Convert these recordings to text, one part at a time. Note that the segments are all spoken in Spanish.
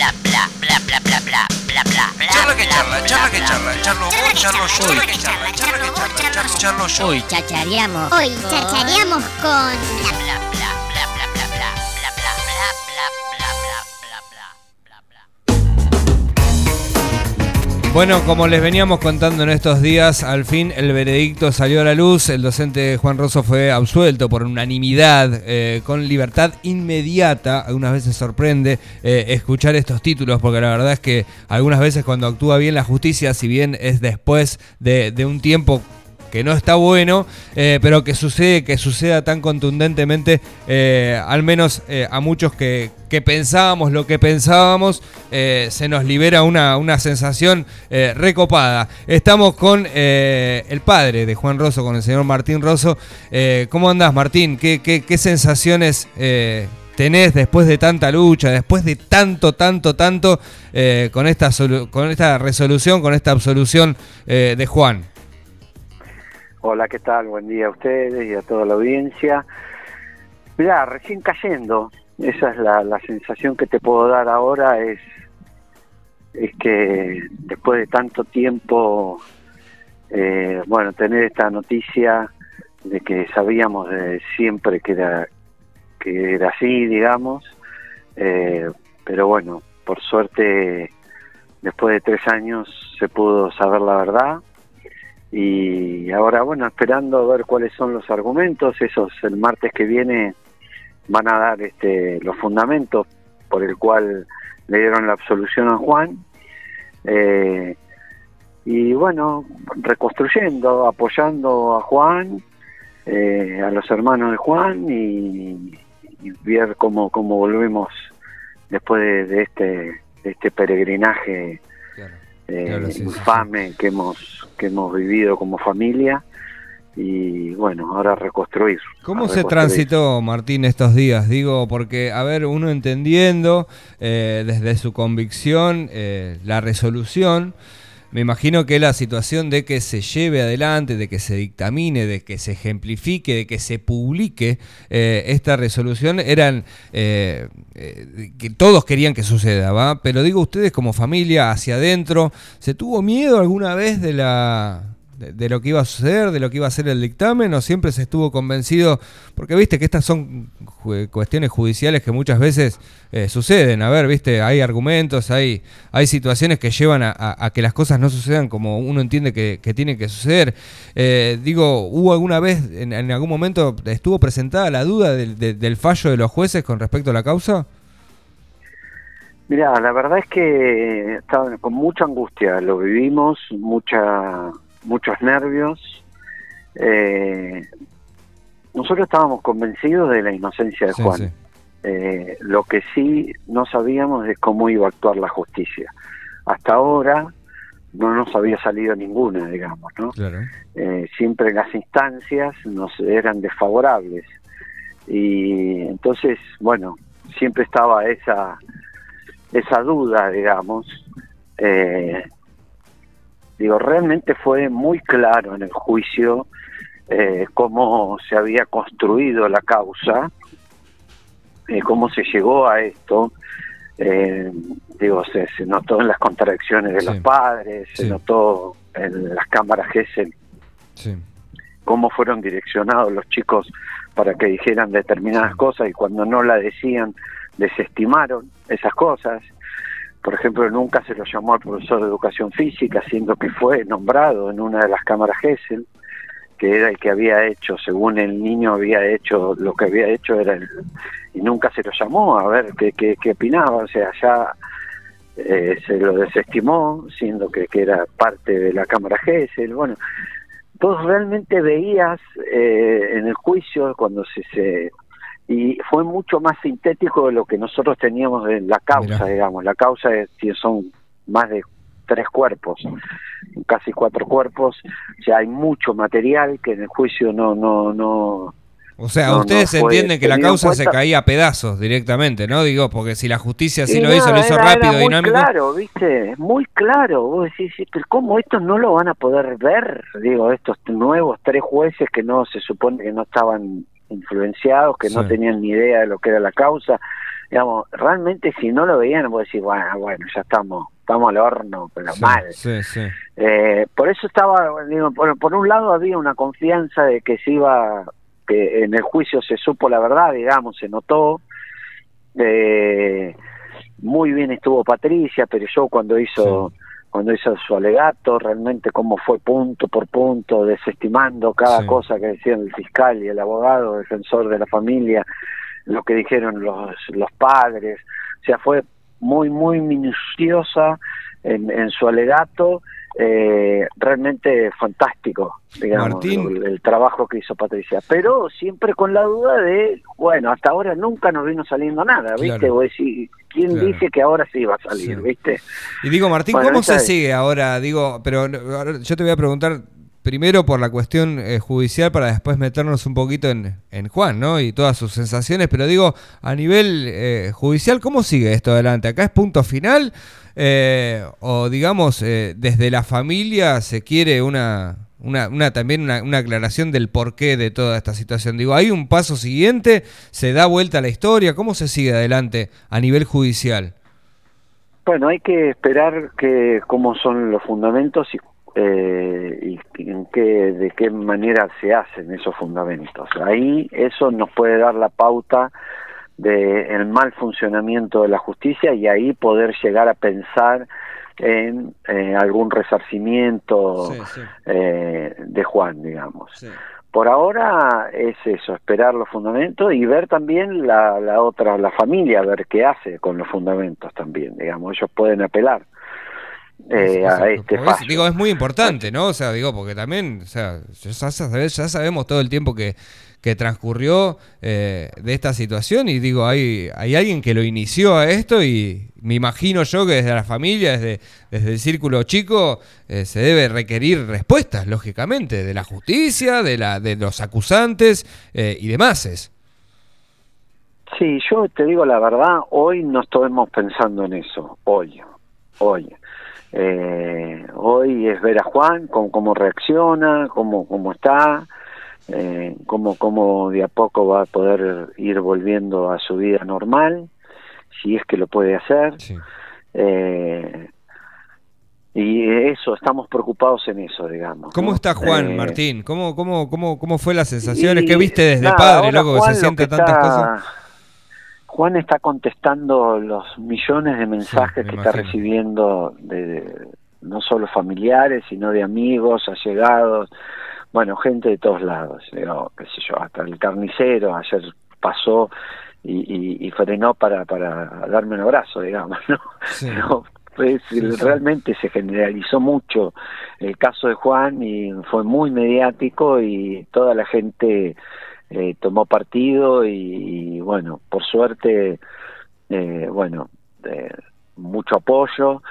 bla bla bla bla bla bla bla bla Charla que charla, charla que charla, charlo vos, charlo yo, charla que que charla, charla, charla que charla, charlo yo. Hoy Chachareamos. Hoy chachareamos con bla bla Bueno, como les veníamos contando en estos días, al fin el veredicto salió a la luz. El docente Juan Rosso fue absuelto por unanimidad, eh, con libertad inmediata. Algunas veces sorprende eh, escuchar estos títulos, porque la verdad es que algunas veces cuando actúa bien la justicia, si bien es después de, de un tiempo que no está bueno, eh, pero que sucede, que suceda tan contundentemente, eh, al menos eh, a muchos que, que pensábamos lo que pensábamos, se nos libera una, una sensación recopada. Estamos con el padre de Juan Rosso, con el señor Martín Rosso. ¿Cómo andás, Martín? ¿Qué, qué, qué sensaciones tenés después de tanta lucha, después de tanto, tanto, tanto, con, esta con esta resolución, con esta absolución de Juan? Hola, ¿qué tal? Buen día a ustedes y a toda la audiencia. Mirá, recién cayendo, esa es la, sensación que te puedo dar ahora, es, es que después de tanto tiempo, eh, bueno, tener esta noticia de que sabíamos de siempre que era, que era así, digamos, eh, pero bueno, por suerte, después de tres años se pudo saber la verdad y ahora bueno esperando a ver cuáles son los argumentos. Esos el martes que viene van a dar este los fundamentos por el cual le dieron la absolución a Juan. Eh, y bueno reconstruyendo apoyando a Juan eh, a los hermanos de Juan y, ver cómo cómo volvemos después de, de este de este peregrinaje eh, Claro, sí, sí, infame que hemos que hemos vivido como familia. Y bueno ahora reconstruir ¿Cómo se transitó, Martín, estos días? Digo, porque, a ver, uno entendiendo eh, desde su convicción eh, la resolución, me imagino que la situación de que se lleve adelante, de que se dictamine, de que se ejemplifique, de que se publique eh, esta resolución, eran eh, eh, que todos querían que suceda, ¿va? Pero digo, ustedes como familia, hacia adentro, ¿se tuvo miedo alguna vez de la de, lo que iba a suceder, de lo que iba a ser el dictamen, o siempre se estuvo convencido, porque viste que estas son cuestiones judiciales que muchas veces eh, suceden, a ver, viste, hay argumentos, hay, hay situaciones que llevan a, que las cosas no sucedan como uno entiende que, que tienen que suceder. Eh, digo, ¿hubo alguna vez, en, en algún momento, estuvo presentada la duda de- del fallo de los jueces con respecto a la causa? Mira, la verdad es que estaba con mucha angustia, lo vivimos, mucha, muchos nervios. Eh, nosotros estábamos convencidos de la inocencia de Sí, Juan. sí. Eh, lo que sí no sabíamos es cómo iba a actuar la justicia. Hasta ahora no nos había salido ninguna, digamos, ¿no? Claro. Eh, siempre las instancias nos eran desfavorables. Y entonces, bueno, siempre estaba esa, esa duda, digamos. Eh, digo, realmente fue muy claro en el juicio eh, cómo se había construido la causa, eh, cómo se llegó a esto. Eh, digo, se, se notó en las contradicciones de Sí. los padres, se notó en las cámaras GESEL Sí. cómo fueron direccionados los chicos para que dijeran determinadas cosas y cuando no la decían desestimaron esas cosas. Por ejemplo, nunca se lo llamó al profesor de educación física, siendo que fue nombrado en una de las cámaras GESEL, que era el que había hecho, según el niño había hecho, lo que había hecho era el, y nunca se lo llamó a ver qué, qué, qué opinaba, o sea, ya eh, se lo desestimó, siendo que, que era parte de la cámara GESEL, bueno, vos realmente veías eh, en el juicio cuando se, se y fue mucho más sintético de lo que nosotros teníamos en la causa, Mirá. digamos. La causa es, son más de tres cuerpos, casi cuatro cuerpos. O sea, hay mucho material que en el juicio no no no O sea, No, ustedes entienden que la causa se caía a pedazos directamente, ¿no? Digo, porque si la justicia sí Y lo hizo, lo hizo era- rápido, era muy dinámico. claro, ¿viste? Muy claro. Vos decís, "Sí, pero ¿cómo estos no lo van a poder ver? Digo, estos nuevos tres jueces que no se supone que no estaban influenciados, que no tenían ni idea de lo que era la causa. digamos, realmente si no lo veían, vos decís, bueno, bueno, ya estamos, estamos al horno, pero Sí, mal. Sí, sí. Eh, por eso estaba, digo, por, por un lado había una confianza de que se iba, que en el juicio se supo la verdad, digamos, se notó. Eh, muy bien estuvo Patricia, pero yo cuando hizo cuando hizo su alegato, realmente cómo fue punto por punto, desestimando cada Sí. cosa que decían el fiscal y el abogado, defensor de la familia, lo que dijeron los, los padres. O sea, fue muy, muy minuciosa en, en su alegato, eh, realmente fantástico, digamos, Martín. el, el trabajo que hizo Patricia. Pero siempre con la duda de, bueno, hasta ahora nunca nos vino saliendo nada, ¿viste? Claro. ¿quién Claro. dice que ahora sí va a salir, Sí. viste? Y digo, Martín, Bueno, ¿cómo se sigue ahora? Digo, pero yo te voy a preguntar primero por la cuestión eh, judicial para después meternos un poquito en, en Juan, ¿no? Y todas sus sensaciones, pero digo, a nivel eh, judicial, ¿cómo sigue esto adelante? ¿Acá es punto final? Eh, o digamos, eh, desde la familia se quiere una... Una, una también una, una aclaración del porqué de toda esta situación. Digo, ¿hay un paso siguiente? ¿Se da vuelta a la historia? ¿Cómo se sigue adelante a nivel judicial? Bueno, hay que esperar que cómo son los fundamentos y, eh, y en qué, de qué manera se hacen esos fundamentos. Ahí eso nos puede dar la pauta de el mal funcionamiento de la justicia y ahí poder llegar a pensar en eh, algún resarcimiento eh, de Juan, digamos. Por ahora es eso, esperar los fundamentos y ver también la, la otra, la familia, ver qué hace con los fundamentos también, digamos, ellos pueden apelar eh, O sea, a este es- digo, es muy importante, ¿no? O sea, digo, porque también, o sea, ya sabemos todo el tiempo que, que transcurrió eh, de esta situación y digo, hay, hay alguien que lo inició a esto y me imagino yo que desde la familia, desde, desde el círculo chico, eh, se debe requerir respuestas, lógicamente, de la justicia, de, la, de los acusantes eh, y demás. Sí, yo te digo la verdad, hoy no estamos pensando en eso, hoy, hoy. Eh, hoy es ver a Juan, cómo, cómo reacciona, cómo, cómo está, eh, cómo, cómo de a poco va a poder ir volviendo a su vida normal, si es que lo puede hacer. Eh, y eso, estamos preocupados en eso, digamos. ¿Cómo ¿no? está Juan, Eh, Martín? ¿Cómo, cómo, cómo, ¿Cómo fue las sensaciones? y ¿Qué viste desde nada, padre, loco, que se siente tantas está- cosas? Juan está contestando los millones de mensajes me que está recibiendo de, de- no solo familiares, sino de amigos, allegados, bueno, gente de todos lados, digo, qué sé yo, hasta el carnicero ayer pasó y, y- y frenó para, para darme un abrazo, digamos, ¿no? Pues, realmente se generalizó mucho el caso de Juan y fue muy mediático y toda la gente eh, tomó partido y, y, bueno, por suerte, eh, bueno, eh, mucho apoyo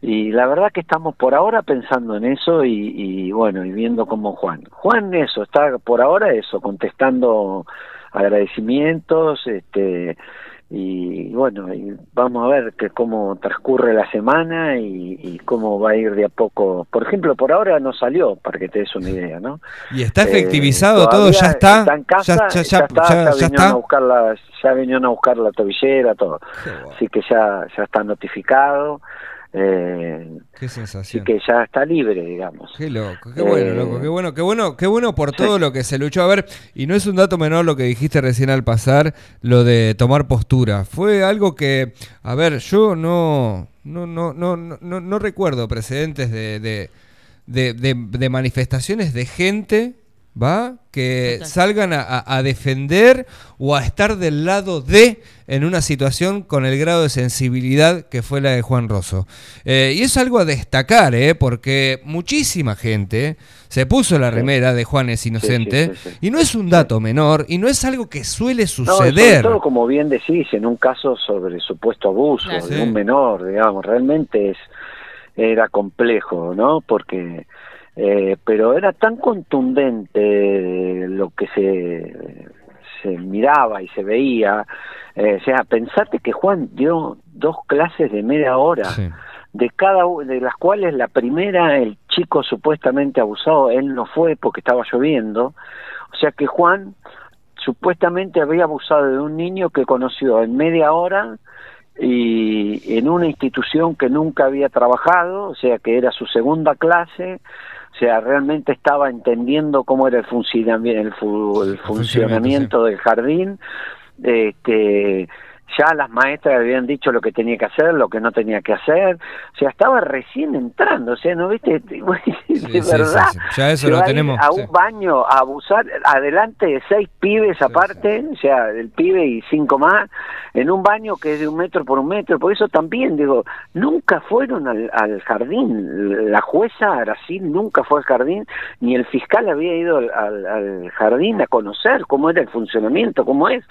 y la verdad que estamos por ahora pensando en eso y, y, bueno, y viendo cómo Juan. Juan eso, está por ahora eso, contestando agradecimientos, este y bueno, y vamos a ver que cómo transcurre la semana y, y cómo va a ir de a poco. Por ejemplo, por ahora no salió, para que te des una idea, ¿no? Y está Eh, efectivizado todo, ya está. en casa, ya, ya, ya, está, ya- vinieron está. a buscar la, ya vinieron a buscar la tobillera, todo. Así que ya, ya está notificado. Eh, Qué sensación. que ya está libre, digamos. Qué loco, qué bueno, Eh, loco, qué bueno, qué bueno, qué bueno por todo lo que se luchó. A ver, y no es un dato menor lo que dijiste recién al pasar, lo de tomar postura. Fue algo que, a ver, yo no, no, no, no, no, no, no recuerdo precedentes de, de, de, de- de manifestaciones de gente, ¿va? Que salgan a, a- defender o a estar del lado de en una situación con el grado de sensibilidad que fue la de Juan Rosso. Eh, y es algo a destacar, ¿eh? Porque muchísima gente se puso la remera de Juan es inocente sí, sí. y no es un dato menor y no es algo que suele No, y sobre suceder. todo, como bien decís, en un caso sobre supuesto abuso de un menor, digamos, realmente es era complejo, ¿no? Porque, eh, pero era tan contundente lo que se, se miraba y se veía. eh, o sea, pensate que Juan dio dos clases de media hora Sí. de cada de las cuales la primera el chico supuestamente abusado él no fue porque estaba lloviendo o sea que Juan supuestamente había abusado de un niño que conoció en media hora y en una institución que nunca había trabajado, o sea que era su segunda clase, o sea, realmente estaba entendiendo cómo era el, funcionamiento, el, fu- el funcionamiento del jardín, este, ya las maestras habían dicho lo que tenía que hacer, lo que no tenía que hacer, o sea, estaba recién entrando, o sea, ¿no viste? de sí, verdad, sí. Ya eso lo tenemos, A un baño a abusar adelante de seis pibes aparte, o sea, el pibe y cinco más, en un baño que es de un metro por un metro, por eso también digo, nunca fueron al, al jardín, la jueza Aracil nunca fue al jardín, ni el fiscal había ido al, al- al jardín a conocer cómo era el funcionamiento, cómo es,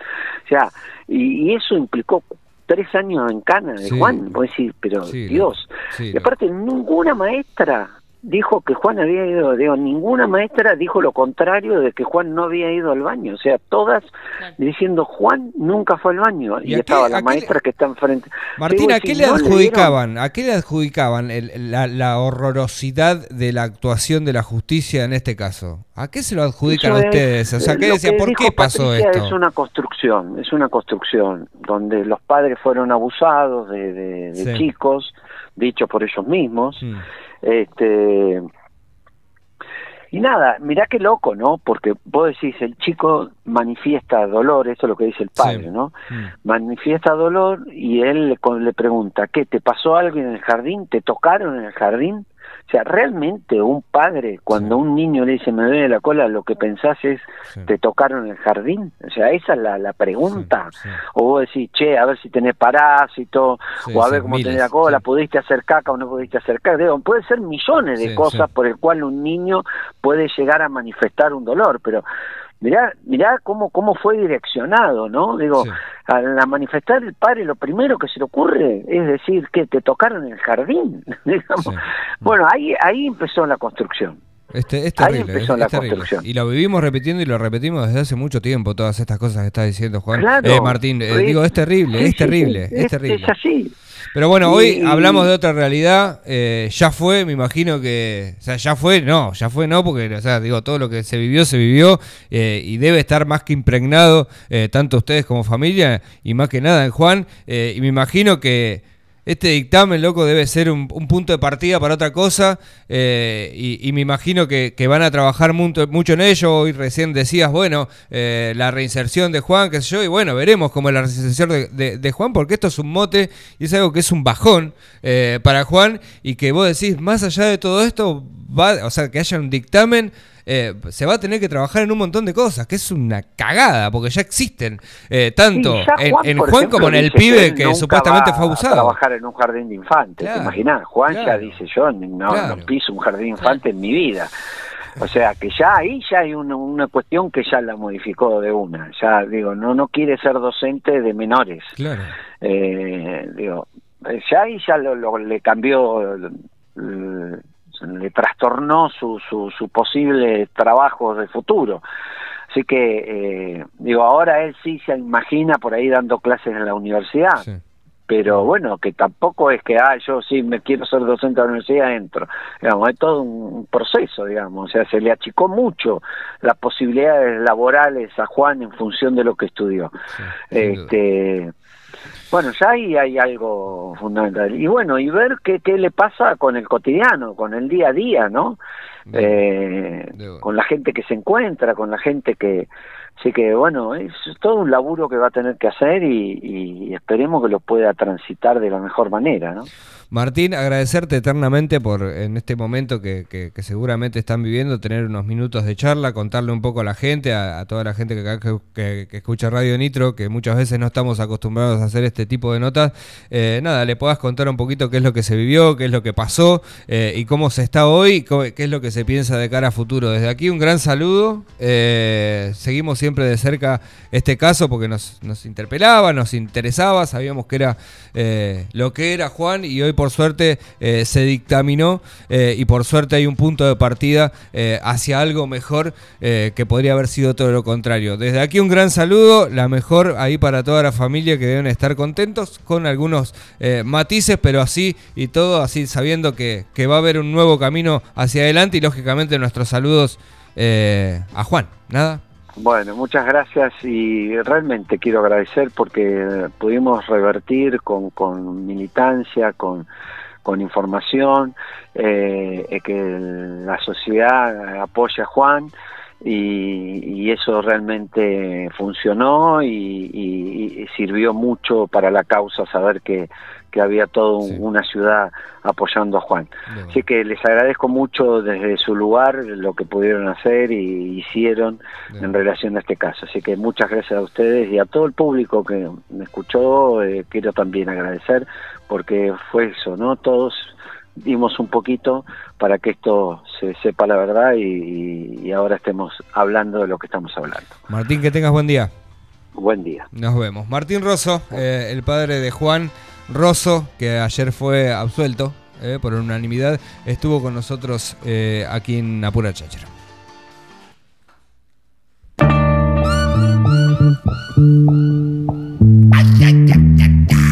o sea, y, y eso implicó tres años en cana de Sí. Juan, vos decís, pero Sí, Dios, Sí, y aparte, ninguna maestra dijo que Juan había ido, digo, ninguna maestra dijo lo contrario de que Juan no había ido al baño. O sea, todas diciendo Juan nunca fue al baño. ¿Y Y, a qué- estaba a la qué maestra le- que está enfrente. Martín, Digo, ¿a qué si le no dieron- adjudicaban? ¿A qué le adjudicaban el- la, la horrorosidad de la actuación de la justicia en este caso? ¿A qué se lo adjudican a es- ustedes? O sea, ¿qué que ¿Por qué pasó Patricia esto? Es una construcción, es una construcción donde los padres fueron abusados de, de- de Sí. chicos, dicho por ellos mismos. Mm, Este y nada, mirá qué loco, ¿no? Porque vos decís, el chico manifiesta dolor, eso es lo que dice el padre, Sí. ¿no? mm. Manifiesta dolor y él le, le pregunta, ¿qué? ¿Te pasó algo en el jardín? ¿Te tocaron en el jardín? O sea, realmente un padre, cuando Sí. un niño le dice, me duele la cola, lo que pensás es, Sí. ¿te tocaron en el jardín? O sea, esa es la, la pregunta. Sí. O vos decís, che, a ver si tenés parásito, o a ver cómo miles, tenés la cola, pudiste hacer caca o no pudiste hacer caca. Digo, puede ser millones de cosas por el cual un niño puede llegar a manifestar un dolor, pero mirá, mirá cómo, cómo fue direccionado, ¿no? Digo, Sí. al a manifestar el padre lo primero que se le ocurre es decir que te tocaron el jardín, digamos. Sí. Bueno, ahí, ahí empezó la construcción. Este, es Ahí terrible, empezó es, la es terrible. construcción. Y lo vivimos repitiendo y lo repetimos desde hace mucho tiempo, todas estas cosas que está diciendo Juan. Claro. Eh, Martín, eh, digo, es terrible, Sí, es terrible, sí, es terrible. Es así. Pero bueno, hoy Y- hablamos de otra realidad. eh, ya fue, me imagino que. O sea, ya fue, no, ya fue, no, porque, o sea, digo, todo lo que se vivió, se vivió. eh, y debe estar más que impregnado, eh, tanto ustedes como familia, y más que nada en Juan. y me imagino que. Este dictamen, loco, debe ser un, un punto de partida para otra cosa eh, y, me imagino que, van a trabajar mucho, en ello. Hoy recién decías, bueno, eh, la reinserción de Juan, qué sé yo, y bueno, veremos cómo la reinserción de, de- de Juan, porque esto es un mote y es algo que es un bajón eh, para Juan y que vos decís, más allá de todo esto, va, o sea, que haya un dictamen. Eh, se va a tener que trabajar en un montón de cosas, que es una cagada, porque ya existen eh, tanto Sí, ya en, Juan ejemplo, como en el pibe que supuestamente fue a abusado. trabajar en un jardín de infantes, Claro, ¿te imaginas? Juan ya dice yo, no, Claro. no piso un jardín de infantes en mi vida. O sea, que ya ahí ya hay una, una cuestión que ya la modificó de una. Ya digo, no no quiere ser docente de menores. Claro. Eh, digo, ya ahí ya lo, lo- le cambió, le trastornó su, su, su posible trabajo de futuro. Así que, eh, digo, ahora él sí se imagina por ahí dando clases en la universidad, Sí. pero bueno, que tampoco es que, ah, yo sí me quiero ser docente de la universidad, entro. Digamos, es todo un proceso, digamos, o sea, se le achicó mucho las posibilidades laborales a Juan en función de lo que estudió. Sí. Este, bueno, ya ahí hay algo fundamental. Y bueno, y ver qué, qué le pasa con el cotidiano, con el día a día, ¿no? Bien. Eh, con la gente que se encuentra, con la gente que... Así que bueno, es todo un laburo que va a tener que hacer y, y esperemos que lo pueda transitar de la mejor manera, ¿no? Martín, agradecerte eternamente por en este momento que, que- que seguramente están viviendo, tener unos minutos de charla, contarle un poco a la gente, a, a toda la gente que- que escucha Radio Nitro, que muchas veces no estamos acostumbrados a hacer este tipo de notas. Eh, nada, le puedas contar un poquito qué es lo que se vivió, qué es lo que pasó eh, y cómo se está hoy, qué es lo que se piensa de cara a futuro. Desde aquí un gran saludo. eh, seguimos siempre de cerca este caso porque nos, nos interpelaba, nos interesaba, sabíamos que era lo que era Juan y hoy por suerte se dictaminó y por suerte hay un punto de partida hacia algo mejor que podría haber sido todo lo contrario. Desde aquí un gran saludo, la mejor ahí para toda la familia que deben estar contentos con algunos eh, matices, pero así y todo, así sabiendo que, que va a haber un nuevo camino hacia adelante y lógicamente nuestros saludos eh, a Juan. Nada. Bueno, muchas gracias y realmente quiero agradecer porque pudimos revertir con, con militancia, con, con información, eh, eh, que la sociedad apoya a Juan y, y eso realmente funcionó y, y- y sirvió mucho para la causa saber que, que había toda Sí. una ciudad apoyando a Juan. Bien. Así que les agradezco mucho desde su lugar lo que pudieron hacer y hicieron Bien. en relación a este caso. Así que muchas gracias a ustedes y a todo el público que me escuchó. eh, quiero también agradecer porque fue eso, ¿no? Todos dimos un poquito para que esto se sepa la verdad y, y ahora estemos hablando de lo que estamos hablando. Martín, que tengas buen día. Buen día. Nos vemos. Martín Rosso, eh, el padre de Juan Rosso, que ayer fue absuelto eh, por unanimidad, estuvo con nosotros eh, aquí en Apura Cháchara.